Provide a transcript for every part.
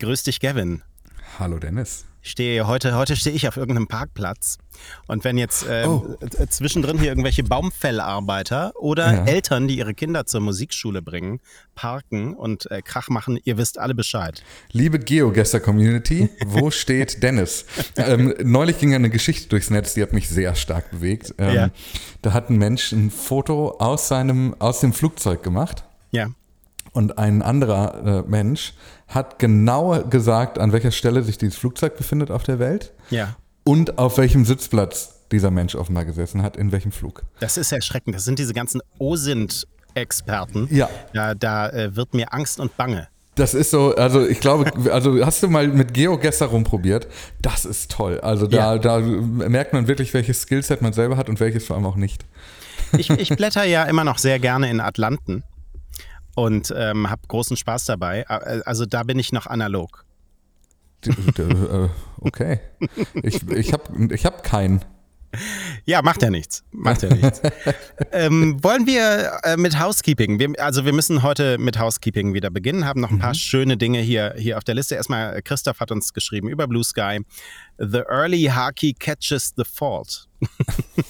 Grüß dich, Gavin. Hallo, Dennis. Stehe heute, heute stehe ich auf irgendeinem Parkplatz. Und wenn jetzt äh, oh. zwischendrin hier irgendwelche Baumfellarbeiter oder ja. Eltern, die ihre Kinder zur Musikschule bringen, parken und äh, Krach machen, ihr wisst alle Bescheid. Liebe GeoGester-Community, wo steht Dennis? Ähm, neulich ging eine Geschichte durchs Netz, die hat mich sehr stark bewegt. Ähm, ja. Da hat ein Mensch ein Foto aus seinem, aus dem Flugzeug gemacht. Ja. Und ein anderer äh, Mensch hat genau gesagt, an welcher Stelle sich dieses Flugzeug befindet auf der Welt. Ja. Und auf welchem Sitzplatz dieser Mensch offenbar gesessen hat, in welchem Flug. Das ist erschreckend. Das sind diese ganzen OSINT-Experten. Ja. Da, da äh, wird mir Angst und Bange. Das ist so, also ich glaube, also hast du mal mit GeoGuessr rumprobiert? Das ist toll. Also da, ja. da merkt man wirklich, welches Skillset man selber hat und welches vor allem auch nicht. Ich, ich blätter ja immer noch sehr gerne in Atlanten und ähm, habe großen Spaß dabei. Also da bin ich noch analog. Äh, okay. Ich, ich habe ich hab keinen. Ja, macht ja nichts. Macht ja nichts. ähm, wollen wir äh, mit Housekeeping? Wir, also wir müssen heute mit Housekeeping wieder beginnen, haben noch ein paar mhm. schöne Dinge hier, hier auf der Liste. Erstmal, Christoph hat uns geschrieben über Blue Sky. The early Haki catches the fault.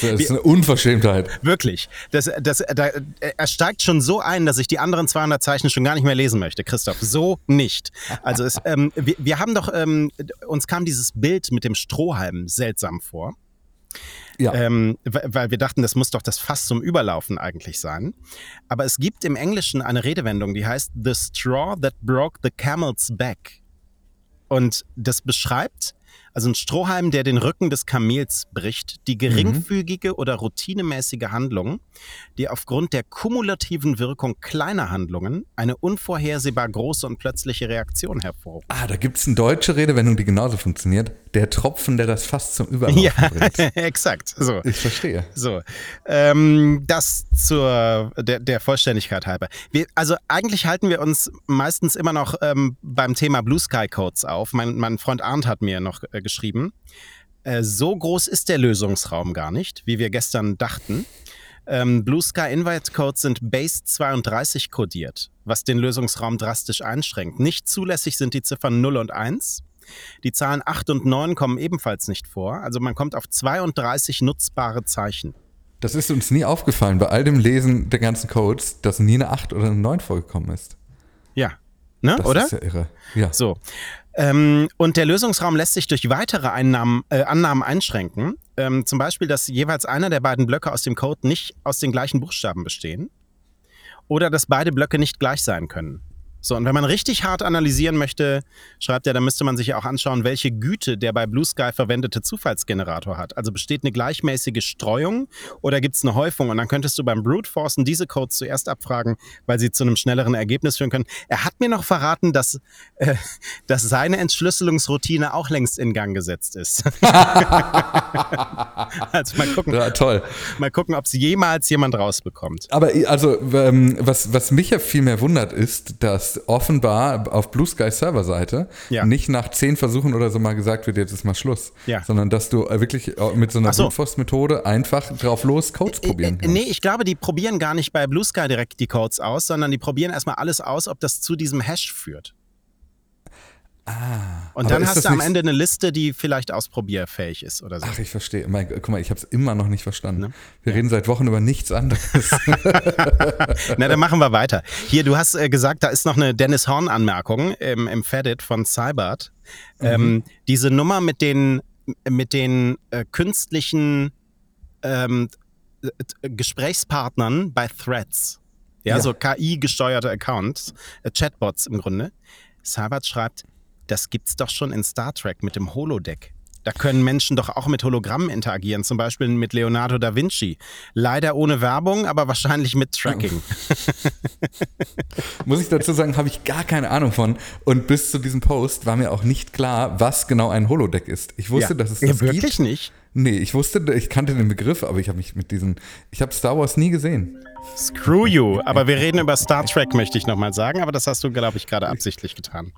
das ist eine Unverschämtheit. Wirklich. Das, das, da, er steigt schon so ein, dass ich die anderen 200 Zeichen schon gar nicht mehr lesen möchte, Christoph. So nicht. Also es, ähm, wir, wir, haben doch, ähm, uns kam dieses Bild mit dem Strohhalm seltsam vor. Ja. Ähm, weil wir dachten, das muss doch das Fass zum Überlaufen eigentlich sein. Aber es gibt im Englischen eine Redewendung, die heißt The straw that broke the camel's back. Und das beschreibt also ein Strohhalm, der den Rücken des Kamels bricht, die geringfügige mhm. oder routinemäßige Handlung, die aufgrund der kumulativen Wirkung kleiner Handlungen eine unvorhersehbar große und plötzliche Reaktion hervorruft. Ah, da gibt es eine deutsche Redewendung, die genauso funktioniert. Der Tropfen, der das fast zum Überlaufen ja, bringt. exakt. So. Ich verstehe. So, ähm, das zur der, der Vollständigkeit halber. Wir, also eigentlich halten wir uns meistens immer noch ähm, beim Thema Blue Sky Codes auf. Mein, mein Freund Arndt hat mir noch äh, geschrieben. Äh, so groß ist der Lösungsraum gar nicht, wie wir gestern dachten. Ähm, Blue Sky Invite Codes sind Base 32 kodiert, was den Lösungsraum drastisch einschränkt. Nicht zulässig sind die Ziffern 0 und 1. Die Zahlen 8 und 9 kommen ebenfalls nicht vor. Also man kommt auf 32 nutzbare Zeichen. Das ist uns nie aufgefallen bei all dem Lesen der ganzen Codes, dass nie eine 8 oder eine 9 vorgekommen ist. Ja, ne? Das oder? ist ja irre. Ja. So. Ähm, und der Lösungsraum lässt sich durch weitere Einnahmen, äh, Annahmen einschränken. Ähm, zum Beispiel, dass jeweils einer der beiden Blöcke aus dem Code nicht aus den gleichen Buchstaben bestehen. Oder dass beide Blöcke nicht gleich sein können. So, und wenn man richtig hart analysieren möchte, schreibt er, dann müsste man sich ja auch anschauen, welche Güte der bei Blue Sky verwendete Zufallsgenerator hat. Also besteht eine gleichmäßige Streuung oder gibt es eine Häufung? Und dann könntest du beim Brute Forcen diese Codes zuerst abfragen, weil sie zu einem schnelleren Ergebnis führen können. Er hat mir noch verraten, dass, äh, dass seine Entschlüsselungsroutine auch längst in Gang gesetzt ist. also mal gucken. Ja, toll. Mal gucken, ob es jemals jemand rausbekommt. Aber also, ähm, was, was mich ja viel mehr wundert, ist, dass offenbar auf Blue Sky Serverseite ja. nicht nach zehn Versuchen oder so mal gesagt wird, jetzt ist mal Schluss. Ja. Sondern dass du wirklich mit so einer so. Brute-Force-Methode einfach drauf los Codes probieren kannst. Nee, ich glaube, die probieren gar nicht bei Blue Sky direkt die Codes aus, sondern die probieren erstmal alles aus, ob das zu diesem Hash führt. Ah, und dann hast du am Ende eine Liste, die vielleicht ausprobierfähig ist oder so. Ach, ich verstehe. Mein, guck mal, ich habe es immer noch nicht verstanden. Ne? Wir ja. reden seit Wochen über nichts anderes. Na, dann machen wir weiter. Hier, du hast äh, gesagt, da ist noch eine Dennis Horn-Anmerkung im, im Fedit von Cybert. Mhm. Ähm, diese Nummer mit den, mit den äh, künstlichen ähm, äh, Gesprächspartnern bei Threads. Ja, ja. so KI-gesteuerte Accounts, äh, Chatbots im Grunde. Cybert schreibt, das gibt's doch schon in Star Trek mit dem Holodeck. Da können Menschen doch auch mit Hologrammen interagieren, zum Beispiel mit Leonardo da Vinci. Leider ohne Werbung, aber wahrscheinlich mit Tracking. Muss ich dazu sagen, habe ich gar keine Ahnung von. Und bis zu diesem Post war mir auch nicht klar, was genau ein Holodeck ist. Ich wusste, ja. dass es das ja, wirklich gibt. nicht? Nee, ich wusste, ich kannte den Begriff, aber ich habe mich mit diesen, ich habe Star Wars nie gesehen. Screw you. Aber wir reden über Star Trek, möchte ich nochmal sagen, aber das hast du, glaube ich, gerade absichtlich getan.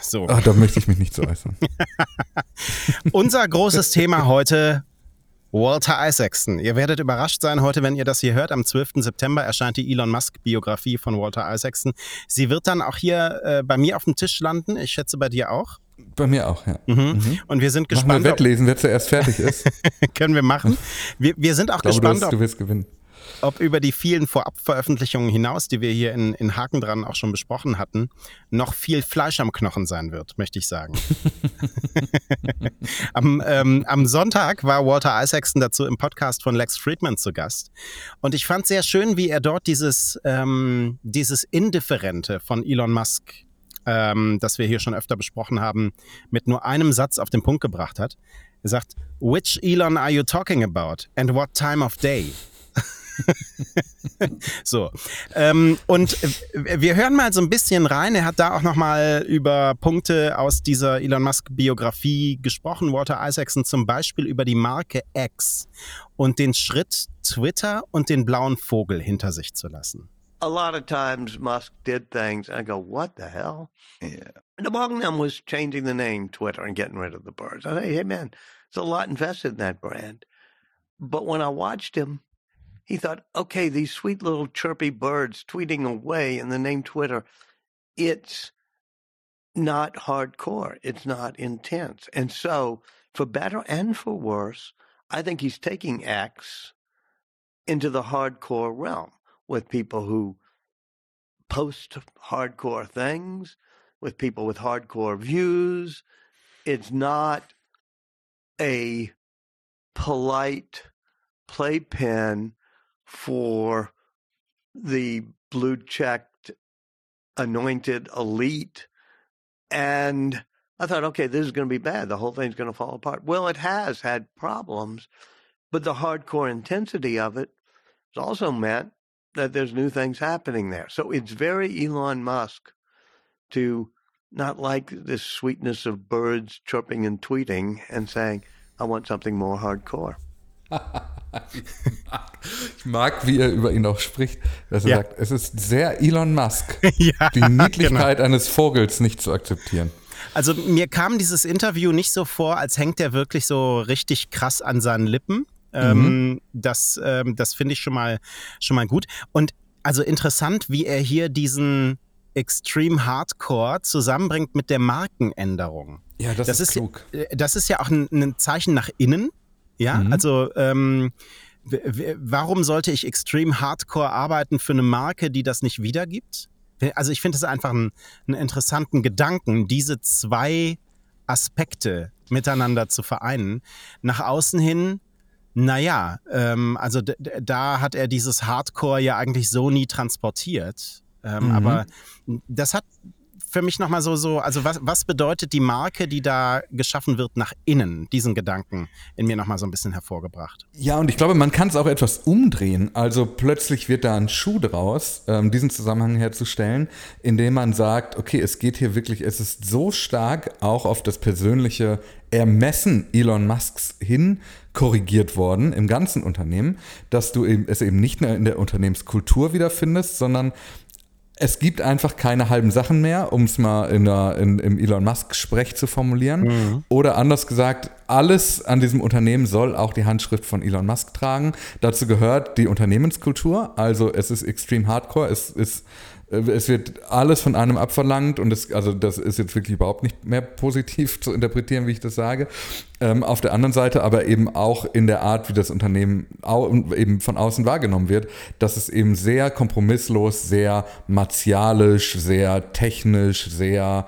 So. Ach, da möchte ich mich nicht zu äußern. Unser großes Thema heute: Walter Isaacson. Ihr werdet überrascht sein heute, wenn ihr das hier hört. Am 12. September erscheint die Elon Musk-Biografie von Walter Isaacson. Sie wird dann auch hier äh, bei mir auf dem Tisch landen. Ich schätze bei dir auch. Bei mir auch, ja. Mhm. Mhm. Und wir sind gespannt. Machen wir Wettlesen, wer zuerst fertig ist. können wir machen. Wir, wir sind auch ich glaube, gespannt. Du, hast, du wirst gewinnen ob über die vielen Vorabveröffentlichungen hinaus, die wir hier in, in Haken dran auch schon besprochen hatten, noch viel Fleisch am Knochen sein wird, möchte ich sagen. am, ähm, am Sonntag war Walter Isaacson dazu im Podcast von Lex Friedman zu Gast. Und ich fand sehr schön, wie er dort dieses, ähm, dieses Indifferente von Elon Musk ähm, das wir hier schon öfter besprochen haben, mit nur einem Satz auf den Punkt gebracht hat. Er sagt, Which Elon are you talking about? And what time of day? so. Ähm, und wir hören mal so ein bisschen rein. Er hat da auch nochmal über Punkte aus dieser Elon Musk-Biografie gesprochen. Walter Isaacson zum Beispiel über die Marke X und den Schritt, Twitter und den blauen Vogel hinter sich zu lassen. A lot of times Musk did things and I go, what the hell? Yeah. And among them was changing the name Twitter and getting rid of the birds. I say, hey man, there's a lot invested in that brand. But when I watched him, he thought, okay, these sweet little chirpy birds tweeting away in the name Twitter, it's not hardcore. It's not intense. And so, for better and for worse, I think he's taking X into the hardcore realm with people who post hardcore things, with people with hardcore views. It's not a polite playpen for the blue checked anointed elite. And I thought, okay, this is going to be bad. The whole thing's going to fall apart. Well, it has had problems, but the hardcore intensity of it has also meant that there's new things happening there. So it's very Elon Musk to not like this sweetness of birds chirping and tweeting and saying, I want something more hardcore. Ich mag, wie er über ihn auch spricht, dass er ja. sagt, es ist sehr Elon Musk, ja, die Niedlichkeit genau. eines Vogels nicht zu akzeptieren. Also mir kam dieses Interview nicht so vor, als hängt er wirklich so richtig krass an seinen Lippen. Ähm, mhm. das ähm, das finde ich schon mal, schon mal gut. Und also interessant, wie er hier diesen Extreme Hardcore zusammenbringt mit der Markenänderung. Ja, das, das ist, ist klug. Äh, das ist ja auch ein, ein Zeichen nach innen. Ja, mhm. also ähm, warum sollte ich extrem hardcore arbeiten für eine Marke, die das nicht wiedergibt? Also ich finde es einfach einen, einen interessanten Gedanken, diese zwei Aspekte miteinander zu vereinen. Nach außen hin, naja, ähm, also da hat er dieses Hardcore ja eigentlich so nie transportiert. Ähm, mhm. Aber das hat für mich nochmal so, so, also was, was bedeutet die Marke, die da geschaffen wird nach innen? Diesen Gedanken in mir nochmal so ein bisschen hervorgebracht. Ja, und ich glaube, man kann es auch etwas umdrehen. Also plötzlich wird da ein Schuh draus, ähm, diesen Zusammenhang herzustellen, indem man sagt, okay, es geht hier wirklich, es ist so stark auch auf das persönliche Ermessen Elon Musks hin korrigiert worden im ganzen Unternehmen, dass du es eben nicht mehr in der Unternehmenskultur wiederfindest, sondern es gibt einfach keine halben Sachen mehr, um es mal in der, in, im Elon Musk-Sprech zu formulieren. Mhm. Oder anders gesagt, alles an diesem Unternehmen soll auch die Handschrift von Elon Musk tragen. Dazu gehört die Unternehmenskultur. Also es ist extrem hardcore, es ist es wird alles von einem abverlangt und es, also das ist jetzt wirklich überhaupt nicht mehr positiv zu interpretieren, wie ich das sage. Ähm, auf der anderen Seite aber eben auch in der Art, wie das Unternehmen eben von außen wahrgenommen wird, dass es eben sehr kompromisslos, sehr martialisch, sehr technisch, sehr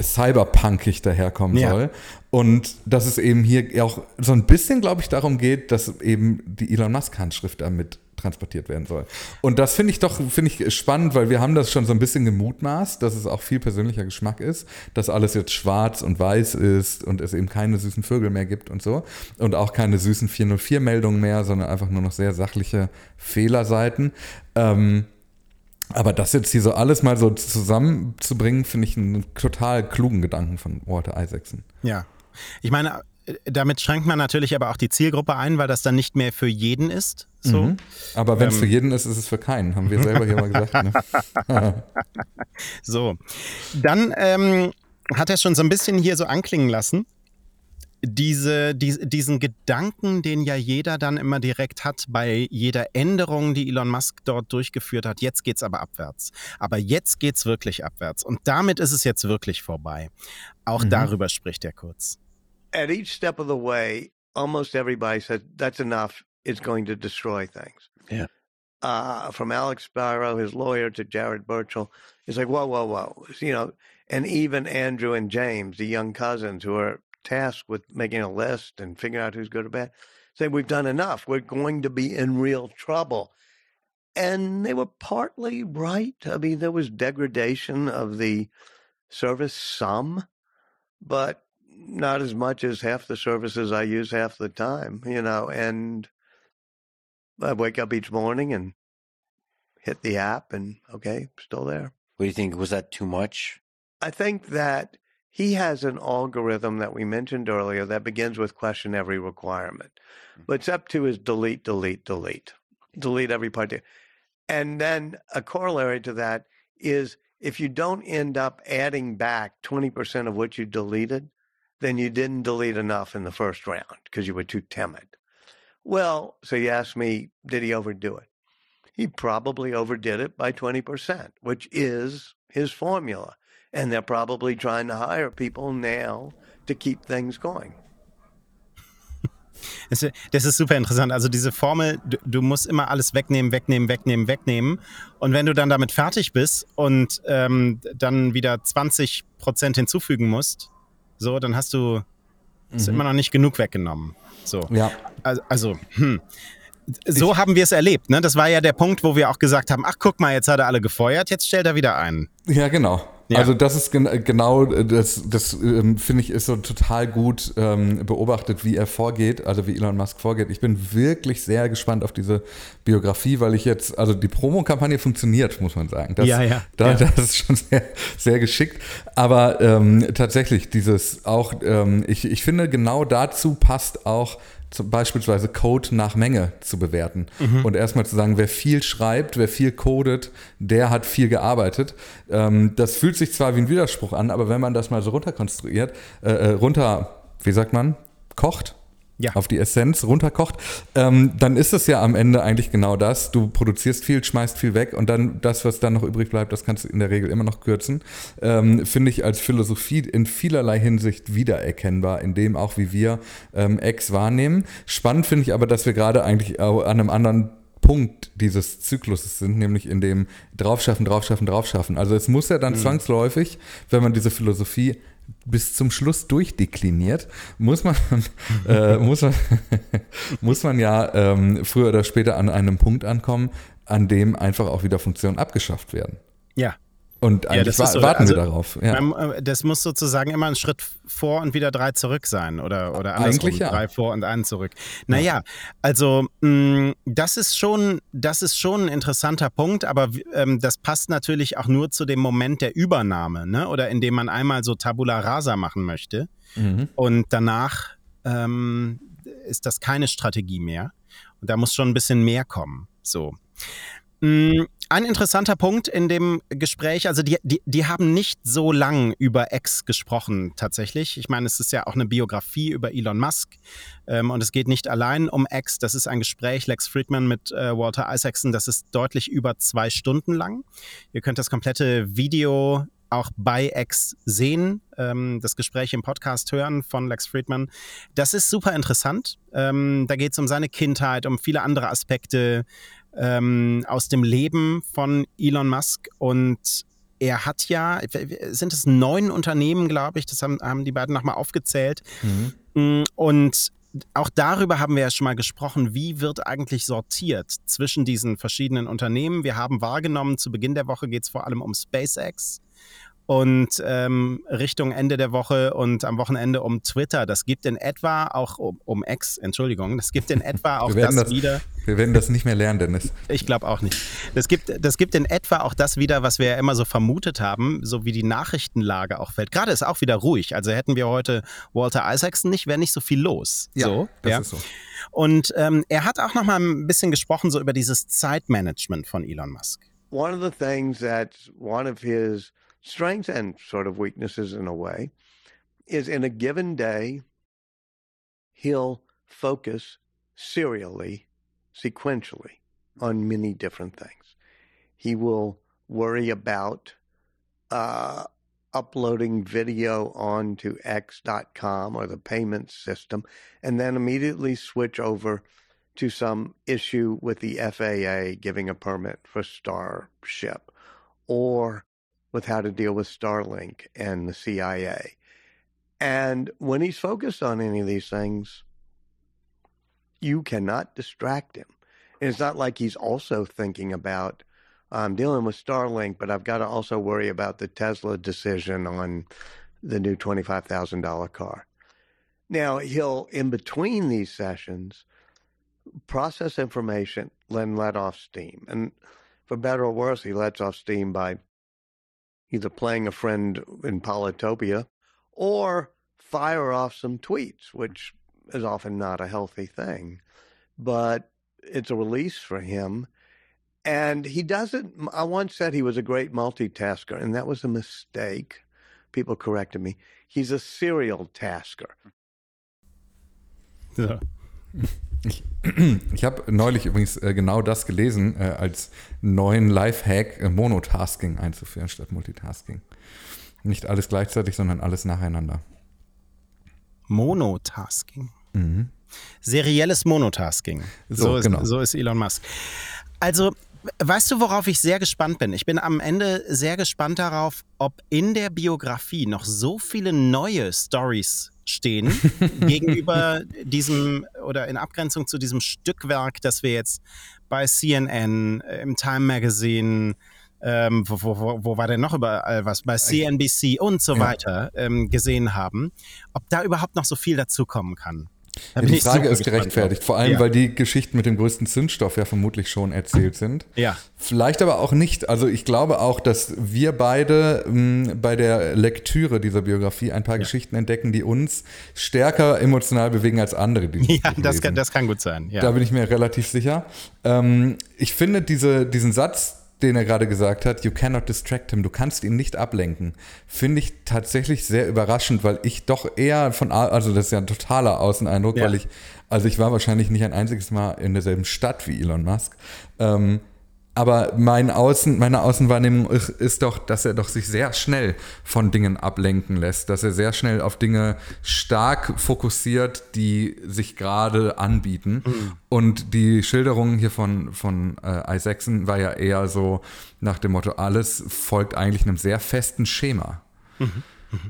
cyberpunkig daherkommen ja. soll. Und dass es eben hier auch so ein bisschen, glaube ich, darum geht, dass eben die Elon Musk-Handschrift damit transportiert werden soll. Und das finde ich doch finde ich spannend, weil wir haben das schon so ein bisschen gemutmaßt, dass es auch viel persönlicher Geschmack ist, dass alles jetzt schwarz und weiß ist und es eben keine süßen Vögel mehr gibt und so und auch keine süßen 404 Meldungen mehr, sondern einfach nur noch sehr sachliche Fehlerseiten. Ähm, aber das jetzt hier so alles mal so zusammenzubringen, finde ich einen total klugen Gedanken von Walter Isaacson. Ja. Ich meine, damit schränkt man natürlich aber auch die Zielgruppe ein, weil das dann nicht mehr für jeden ist. So. Mhm. Aber wenn es ähm, für jeden ist, ist es für keinen, haben wir selber hier mal gesagt. Ne? so, dann ähm, hat er schon so ein bisschen hier so anklingen lassen. diese, die, diesen Gedanken, den ja jeder dann immer direkt hat bei jeder Änderung, die Elon Musk dort durchgeführt hat, jetzt geht's aber abwärts. Aber jetzt geht's wirklich abwärts. Und damit ist es jetzt wirklich vorbei. Auch mhm. darüber spricht er kurz. At each step of the way, almost everybody said, that's enough. It's going to destroy things. Yeah. Uh, from Alex Sparrow, his lawyer, to Jared Burchell, it's like, whoa, whoa, whoa. You know, and even Andrew and James, the young cousins who are tasked with making a list and figuring out who's good or bad, say, We've done enough. We're going to be in real trouble. And they were partly right. I mean, there was degradation of the service, some, but not as much as half the services I use half the time, you know. And I wake up each morning and hit the app, and okay, still there. What do you think? Was that too much? I think that he has an algorithm that we mentioned earlier that begins with question every requirement. Mm-hmm. But step two is delete, delete, delete, delete every part. And then a corollary to that is if you don't end up adding back 20% of what you deleted, then you didn't delete enough in the first round because you were too timid. Well, so you ask me, did he overdo it? He probably overdid it by 20%, which is his formula. And they're probably trying to hire people now to keep things going. Das ist super interessant. Also diese Formel, du, du, musst immer alles wegnehmen, wegnehmen, wegnehmen, wegnehmen. Und wenn du dann damit fertig bist und ähm, dann wieder 20 Prozent hinzufügen musst, so, dann hast du mhm. immer noch nicht genug weggenommen. So. Ja. Also, also hm so ich, haben wir es erlebt. Ne? Das war ja der Punkt, wo wir auch gesagt haben, ach guck mal, jetzt hat er alle gefeuert, jetzt stellt er wieder ein. Ja, genau. Ja. Also das ist gen genau, das, das ähm, finde ich ist so total gut ähm, beobachtet, wie er vorgeht, also wie Elon Musk vorgeht. Ich bin wirklich sehr gespannt auf diese Biografie, weil ich jetzt, also die Promo-Kampagne funktioniert, muss man sagen. Das, ja, ja. Da, ja. Das ist schon sehr, sehr geschickt. Aber ähm, tatsächlich, dieses auch, ähm, ich, ich finde, genau dazu passt auch beispielsweise Code nach Menge zu bewerten mhm. und erstmal zu sagen, wer viel schreibt, wer viel codet, der hat viel gearbeitet. Ähm, das fühlt sich zwar wie ein Widerspruch an, aber wenn man das mal so runterkonstruiert, äh, äh runter, wie sagt man, kocht, ja. auf die Essenz runterkocht, ähm, dann ist es ja am Ende eigentlich genau das. Du produzierst viel, schmeißt viel weg und dann das, was dann noch übrig bleibt, das kannst du in der Regel immer noch kürzen. Ähm, Finde ich als Philosophie in vielerlei Hinsicht wiedererkennbar, in dem auch wie wir ähm, Ex wahrnehmen. Spannend finde ich aber, dass wir gerade eigentlich an einem anderen Punkt dieses Zykluses sind, nämlich in dem draufschaffen, draufschaffen, draufschaffen. Also es muss ja dann mhm. zwangsläufig, wenn man diese Philosophie bis zum Schluss durchdekliniert, muss man, äh, muss man, muss man ja ähm, früher oder später an einem Punkt ankommen, an dem einfach auch wieder Funktionen abgeschafft werden. Ja. Und eigentlich ja, so, warten also, wir darauf. Ja. Äh, das muss sozusagen immer ein Schritt vor und wieder drei zurück sein oder, oder andersrum, eigentlich ja. drei vor und einen zurück. Naja, ja. also mh, mm, das ist schon, das ist schon ein interessanter Punkt, aber ähm, das passt natürlich auch nur zu dem Moment der Übernahme, ne? oder in dem man einmal so Tabula Rasa machen möchte mhm. und danach ähm, ist das keine Strategie mehr. Und da muss schon ein bisschen mehr kommen. So. Mm, ein interessanter Punkt in dem Gespräch, also die, die, die haben nicht so lang über X gesprochen tatsächlich. Ich meine, es ist ja auch eine Biografie über Elon Musk ähm, und es geht nicht allein um X. Das ist ein Gespräch, Lex Friedman mit äh, Walter Isaacson, das ist deutlich über zwei Stunden lang. Ihr könnt das komplette Video auch bei X sehen, ähm, das Gespräch im Podcast hören von Lex Friedman. Das ist super interessant. Ähm, da geht es um seine Kindheit, um viele andere Aspekte ähm, aus dem Leben von Elon Musk und er hat ja, sind es neun Unternehmen, glaube ich, das haben, haben die beiden nochmal aufgezählt. Mhm. Mm, und auch darüber haben wir ja schon mal gesprochen, wie wird eigentlich sortiert zwischen diesen verschiedenen Unternehmen. Wir haben wahrgenommen, zu Beginn der Woche geht es vor allem um SpaceX und ähm, Richtung Ende der Woche und am Wochenende um Twitter. Das gibt in etwa auch um, um X, Entschuldigung, das gibt in etwa auch das, das, wieder. Wir werden das nicht mehr lernen, Dennis. Ich glaube auch nicht. Das gibt, das gibt in etwa auch das wieder, was wir ja immer so vermutet haben, so wie die Nachrichtenlage auch fällt. Gerade ist auch wieder ruhig. Also hätten wir heute Walter Isaacson nicht, wäre nicht so viel los. Ja, so, das ja. ist so. Und ähm, er hat auch noch mal ein bisschen gesprochen so über dieses Zeitmanagement von Elon Musk. One of the things that's one of his strengths and sort of weaknesses in a way is in a given day, he'll focus serially, sequentially on many different things. He will worry about uh, uploading video onto X.com or the payment system, and then immediately switch over to some issue with the FAA giving a permit for Starship or with how to deal with Starlink and the CIA. And when he's focused on any of these things, you cannot distract him. And it's not like he's also thinking about, I'm dealing with Starlink, but I've got to also worry about the Tesla decision on the new $25,000 car. Now, he'll, in between these sessions, process information, then let off steam. And for better or worse, he lets off steam by either playing a friend in Polytopia or fire off some tweets, which is often not a healthy thing. But it's a release for him. And he doesn't, I once said he was a great multitasker, and that was a mistake. People corrected me. He's a serial tasker. Ja. Ich, ich habe neulich übrigens äh, genau das gelesen, äh, als neuen Lifehack äh, Monotasking einzuführen statt Multitasking. Nicht alles gleichzeitig, sondern alles nacheinander. Monotasking. Mhm. Serielles Monotasking. So, so, genau. ist, so ist Elon Musk. Also, weißt du, worauf ich sehr gespannt bin? Ich bin am Ende sehr gespannt darauf, ob in der Biografie noch so viele neue Stories stehen gegenüber diesem oder in Abgrenzung zu diesem Stückwerk, das wir jetzt bei CNN, äh, im Time Magazine, ähm, wo, wo, wo, war denn noch überall was, bei CNBC und so weiter ähm, gesehen haben, ob da überhaupt noch so viel dazukommen kann. Ja, die Frage ist gerechtfertigt, vor allem, ja. weil die Geschichten mit dem größten Zündstoff ja vermutlich schon erzählt sind. Ja. Vielleicht aber auch nicht. Also ich glaube auch, dass wir beide mh, bei der Lektüre dieser Biografie ein paar ja. Geschichten entdecken, die uns stärker emotional bewegen als andere. Die ja, das kann, das kann, gut sein. Da bin ich mir relativ sicher. Ähm, ich finde diese, diesen Satz, den er gerade gesagt hat, you cannot distract him, du kannst ihn nicht ablenken, finde ich tatsächlich sehr überraschend, weil ich doch eher von, also das ist ja ein totaler Außeneindruck, ja. weil ich, also ich war wahrscheinlich nicht ein einziges Mal in derselben Stadt wie Elon Musk, ähm, aber mein Außen, meine Außenwahrnehmung ist, ist, doch, dass er doch sich sehr schnell von Dingen ablenken lässt, dass er sehr schnell auf Dinge stark fokussiert, die sich gerade anbieten. Mhm. Und die Schilderung hier von, von äh, Isaacson war ja eher so nach dem Motto, alles folgt eigentlich einem sehr festen Schema. Mhm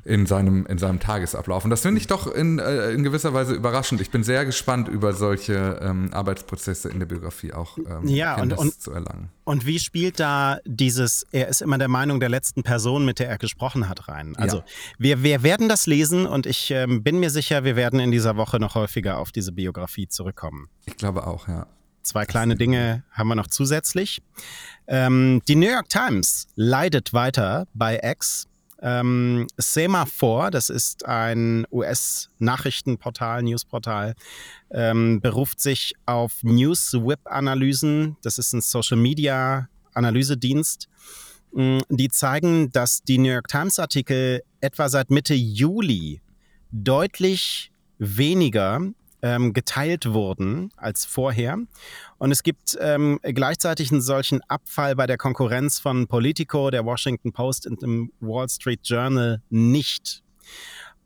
in seinem, in seinem Tagesablauf. Und das finde ich doch in, äh, in gewisser Weise überraschend. Ich bin sehr gespannt, über solche ähm, Arbeitsprozesse in der Biografie auch ähm, ja, und, und, zu erlangen. Und wie spielt da dieses, er ist immer der Meinung der letzten Person, mit der er gesprochen hat, rein? Also ja. wir, wir werden das lesen und ich ähm, bin mir sicher, wir werden in dieser Woche noch häufiger auf diese Biografie zurückkommen. Ich glaube auch, ja. Zwei kleine Dinge haben wir noch zusätzlich. Ähm, die New York Times leidet weiter bei X ähm, Semaphore, das ist ein US-Nachrichtenportal, Newsportal, ähm, beruft sich auf News-Whip-Analysen. Das ist ein Social-Media-Analysedienst. Mm, die zeigen, dass die New York Times-Artikel etwa seit Mitte Juli deutlich weniger ähm, geteilt wurden als vorher. Und es gibt ähm, gleichzeitig einen solchen Abfall bei der Konkurrenz von Politico, der Washington Post und dem Wall Street Journal nicht.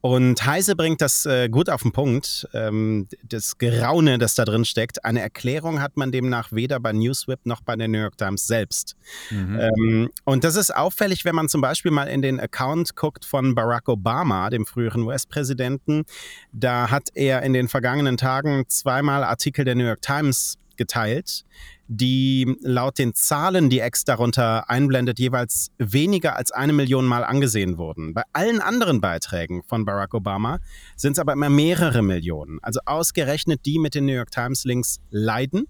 Und Heise bringt das äh, gut auf den Punkt, ähm, das Geraune, das da drin steckt. Eine Erklärung hat man demnach weder bei Newswhip noch bei der New York Times selbst. Mhm. Ähm, und das ist auffällig, wenn man zum Beispiel mal in den Account guckt von Barack Obama, dem früheren US-Präsidenten. Da hat er in den vergangenen Tagen zweimal Artikel der New York Times geteilt die laut den Zahlen, die X darunter einblendet, jeweils weniger als eine Million Mal angesehen wurden. Bei allen anderen Beiträgen von Barack Obama sind es aber immer mehrere Millionen. Also ausgerechnet die mit den New York Times Links leiden.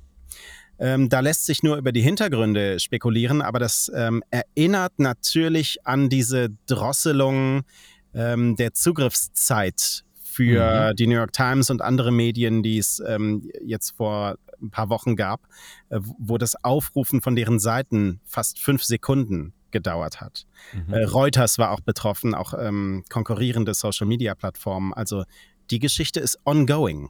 Ähm, da lässt sich nur über die Hintergründe spekulieren, aber das ähm, erinnert natürlich an diese Drosselung ähm, der Zugriffszeit für mhm. die New York Times und andere Medien, die es ähm, jetzt vor ein paar Wochen gab, äh, wo das Aufrufen von deren Seiten fast fünf Sekunden gedauert hat. Mhm. Äh, Reuters war auch betroffen, auch ähm, konkurrierende Social-Media-Plattformen. Also die Geschichte ist ongoing.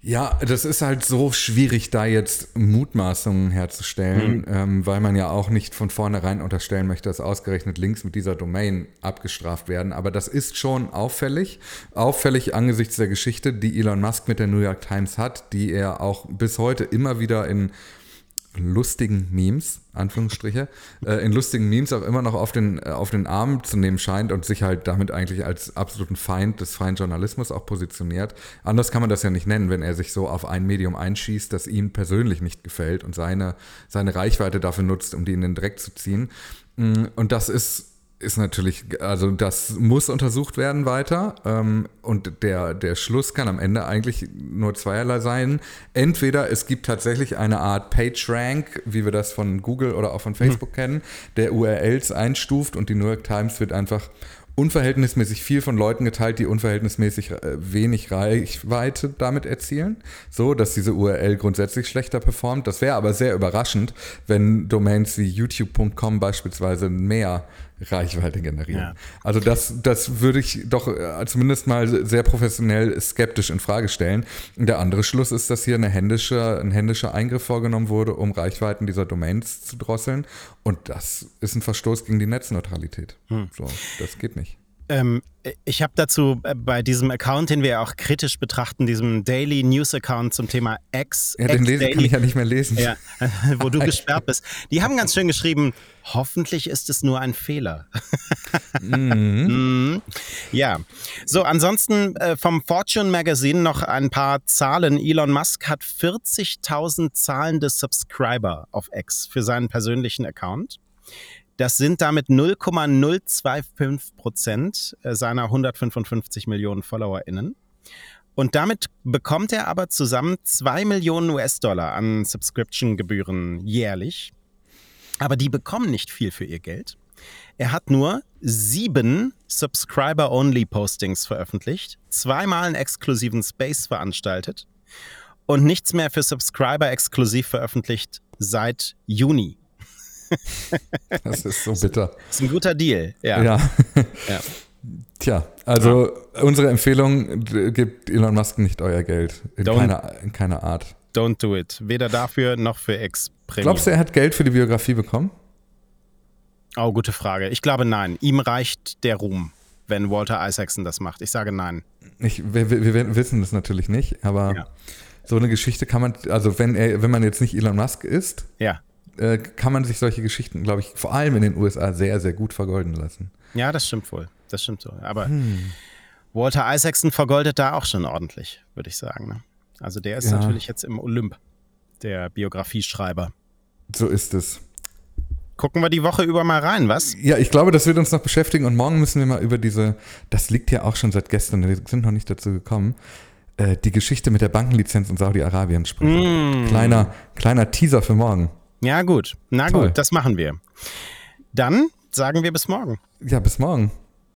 Ja, das ist halt so schwierig, da jetzt Mutmaßungen herzustellen, mhm. ähm, weil man ja auch nicht von vornherein unterstellen möchte, dass ausgerechnet Links mit dieser Domain abgestraft werden. Aber das ist schon auffällig. Auffällig angesichts der Geschichte, die Elon Musk mit der New York Times hat, die er auch bis heute immer wieder in lustigen Memes, Anführungsstriche, äh, in lustigen Memes auch immer noch auf den, äh, auf den Arm zu nehmen scheint und sich halt damit eigentlich als absoluten Feind des freien Journalismus auch positioniert. Anders kann man das ja nicht nennen, wenn er sich so auf ein Medium einschießt, das ihm persönlich nicht gefällt und seine, seine Reichweite dafür nutzt, um die in den Dreck zu ziehen. Mm, und das ist ist natürlich, also das muss untersucht werden weiter. Ähm, und der, der Schluss kann am Ende eigentlich nur zweierlei sein. Entweder es gibt tatsächlich eine Art PageRank, wie wir das von Google oder auch von Facebook mhm. kennen, der URLs einstuft und die New York Times wird einfach unverhältnismäßig viel von Leuten geteilt, die unverhältnismäßig äh, wenig Reichweite damit erzielen, so dass diese URL grundsätzlich schlechter performt. Das wäre aber sehr überraschend, wenn Domains wie youtube.com beispielsweise mehr Reichweite generieren. Ja. Also das, das würde ich doch äh, zumindest mal sehr professionell skeptisch in Frage stellen. Der andere Schluss ist, dass hier eine händische, ein händischer Eingriff vorgenommen wurde, um Reichweiten dieser Domains zu drosseln. Und das ist ein Verstoß gegen die Netzneutralität. Hm. So, das geht nicht. Ähm, ich habe dazu äh, bei diesem Account, den wir auch kritisch betrachten, diesem Daily News Account zum Thema X. Ja, den lesen kann ich ja nicht mehr lesen. Ja, wo du gesperrt bist. Die haben ganz schön geschrieben, hoffentlich ist es nur ein Fehler. mhm. ja, so ansonsten äh, vom Fortune Magazine noch ein paar Zahlen. Elon Musk hat 40.000 zahlende Subscriber auf X für seinen persönlichen Account. Das sind damit 0,025 Prozent äh, seiner 155 Millionen FollowerInnen. Und damit bekommt er aber zusammen 2 Millionen US-Dollar an Subscription-Gebühren jährlich. Aber die bekommen nicht viel für ihr Geld. Er hat nur sieben Subscriber-Only-Postings veröffentlicht, zweimal einen exklusiven Space veranstaltet und nichts mehr für Subscriber exklusiv veröffentlicht seit Juni das ist so bitter. Das ist ein guter Deal, ja. ja. ja. Tja, also ja. unsere Empfehlung, gebt Elon Musk nicht euer Geld. In, keiner, in keiner Art. Don't do it. Weder dafür noch für ex -Premium. Glaubst du, er hat Geld für die Biografie bekommen? Oh, gute Frage. Ich glaube nein. Ihm reicht der Ruhm, wenn Walter Isaacson das macht. Ich sage nein. Ich, wir, wir wissen das natürlich nicht, aber ja. so eine Geschichte kann man, also wenn er, wenn man jetzt nicht Elon Musk ist, ja äh, kann man sich solche Geschichten, glaube ich, vor allem in den USA sehr, sehr gut vergolden lassen. Ja, das stimmt wohl. Das stimmt so. Aber hm. Walter Isaacson vergoldet da auch schon ordentlich, würde ich sagen. Ne? Also der ist ja. natürlich jetzt im Olymp, der Biografieschreiber. So ist es. Gucken wir die Woche über mal rein, was? Ja, ich glaube, das wird uns noch beschäftigen und morgen müssen wir mal über diese, das liegt ja auch schon seit gestern, wir sind noch nicht dazu gekommen, äh, die Geschichte mit der Bankenlizenz in Saudi-Arabien sprechen. Mm. Kleiner, kleiner Teaser für morgen. Ja, gut. Na Toll. gut, das machen wir. Dann sagen wir bis morgen. Ja, bis morgen.